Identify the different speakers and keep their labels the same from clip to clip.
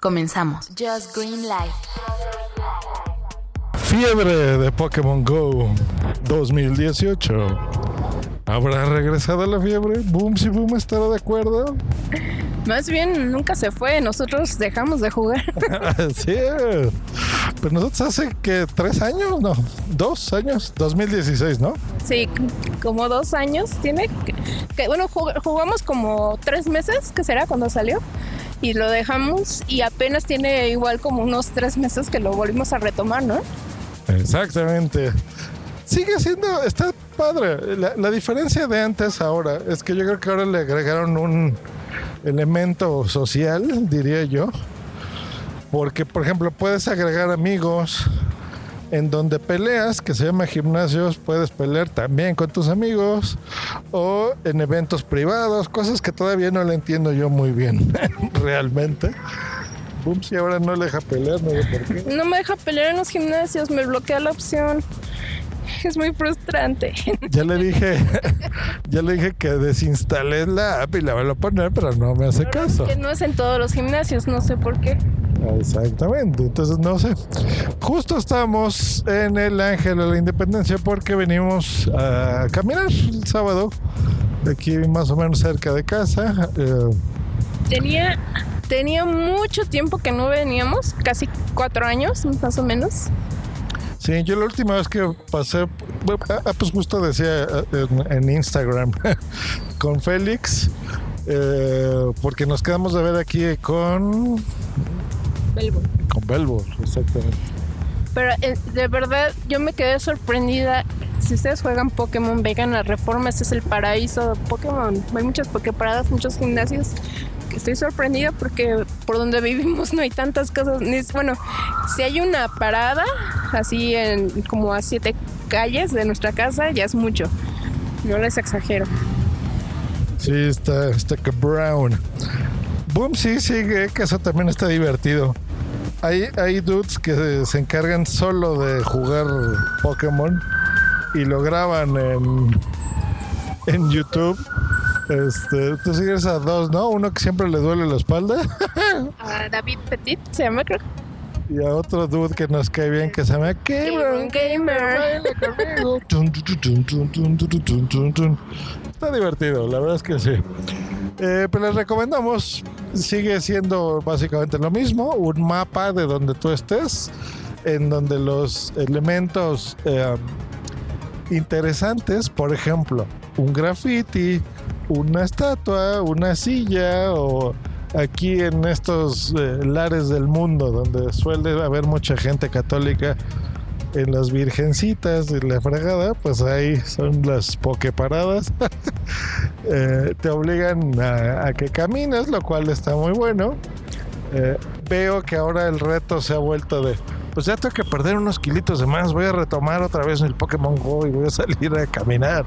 Speaker 1: Comenzamos. Just Green Light.
Speaker 2: Fiebre de Pokémon Go 2018. ¿Habrá regresado la fiebre? ¿Boom si Boom estará de acuerdo?
Speaker 3: Más bien nunca se fue, nosotros dejamos de jugar.
Speaker 2: sí, pues nosotros hace que tres años, no, dos años, 2016, ¿no?
Speaker 3: Sí, como dos años tiene. Que, bueno, jugamos como tres meses, que será cuando salió, y lo dejamos y apenas tiene igual como unos tres meses que lo volvimos a retomar, ¿no?
Speaker 2: Exactamente. Sigue siendo, está padre. La, la diferencia de antes ahora es que yo creo que ahora le agregaron un elemento social, diría yo. Porque, por ejemplo, puedes agregar amigos en donde peleas, que se llama gimnasios, puedes pelear también con tus amigos o en eventos privados, cosas que todavía no le entiendo yo muy bien, realmente. Boom, si ahora no le deja pelear, no sé por qué.
Speaker 3: No me deja pelear en los gimnasios, me bloquea la opción. Es muy frustrante.
Speaker 2: Ya le dije, ya le dije que desinstalé la app y la voy a poner, pero no me hace caso.
Speaker 3: Es que no es en todos los gimnasios, no sé por qué.
Speaker 2: Exactamente, entonces no sé. Justo estamos en el Ángel de la Independencia porque venimos a caminar el sábado, aquí más o menos cerca de casa.
Speaker 3: Eh, tenía, tenía mucho tiempo que no veníamos, casi cuatro años más o menos.
Speaker 2: Sí, yo la última vez que pasé, ah, ah, pues justo decía eh, en, Instagram con Félix, eh, porque nos quedamos de ver aquí con...
Speaker 3: Belbo.
Speaker 2: Con Belbo, exactamente.
Speaker 3: Pero eh, de verdad yo me quedé sorprendida. Si ustedes juegan Pokémon, vegan la reforma, este es el paraíso de Pokémon. Hay muchas Poképaradas, muchos gimnasios estoy sorprendida porque por donde vivimos no hay tantas cosas. Bueno, si hay una parada así en como a siete calles de nuestra casa, ya es mucho. No les exagero.
Speaker 2: Sí, está, está brown. Boom, sí, sigue, que eso también está divertido. Hay, hay dudes que se encargan solo de jugar Pokémon y lo graban en, en YouTube este, tú sigues a dos, ¿no? Uno que siempre le duele la espalda.
Speaker 3: A David Petit, se llama, creo.
Speaker 2: Y a otro dude que nos cae bien que se llama Gamer. Gamer. Está divertido, la verdad es que sí. Eh, pero les recomendamos, sigue siendo básicamente lo mismo, un mapa de donde tú estés, en donde los elementos eh, interesantes, por ejemplo, un graffiti, una estatua, una silla o aquí en estos eh, lares del mundo donde suele haber mucha gente católica en las virgencitas de la fregada, pues ahí son las pokeparadas. eh, te obligan a, que camines, lo cual está muy bueno. Eh, veo que ahora el reto se ha vuelto de pues ya tengo que perder unos kilitos de más, voy a retomar otra vez el Pokémon Go y voy a salir a caminar.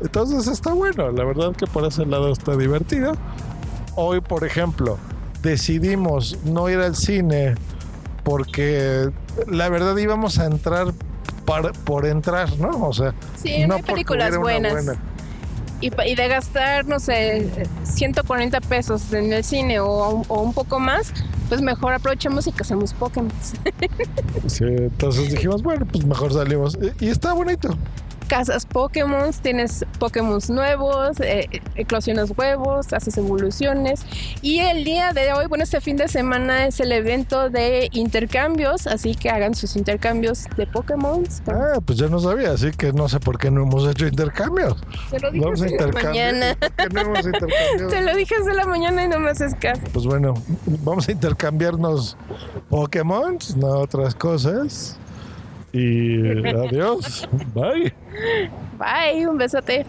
Speaker 2: Entonces está bueno, la verdad que por ese lado está divertido. Hoy, por ejemplo, decidimos no ir al cine porque la verdad íbamos a entrar por entrar, ¿no? O sea,
Speaker 3: sí, no hay películas buenas. Y, de gastar, no sé, 140 pesos en el cine o, un poco más, pues mejor aprovechemos y cazamos Pokémon.
Speaker 2: sí, entonces dijimos, bueno, pues mejor salimos. Y está bonito
Speaker 3: cazas Pokémon, tienes Pokémon nuevos, eh, eclosionas huevos, haces evoluciones. Y el día de hoy, bueno, este fin de semana es el evento de intercambios, así que hagan sus intercambios de Pokémon.
Speaker 2: Ah, pues yo no sabía, así que no sé por qué no hemos hecho intercambios.
Speaker 3: Te lo dije hace la mañana. no Te lo dije hace la mañana y no me haces caso.
Speaker 2: Pues bueno, vamos a intercambiarnos Pokémon, no otras cosas. E adeus. Bye.
Speaker 3: Bye. Um beijo até.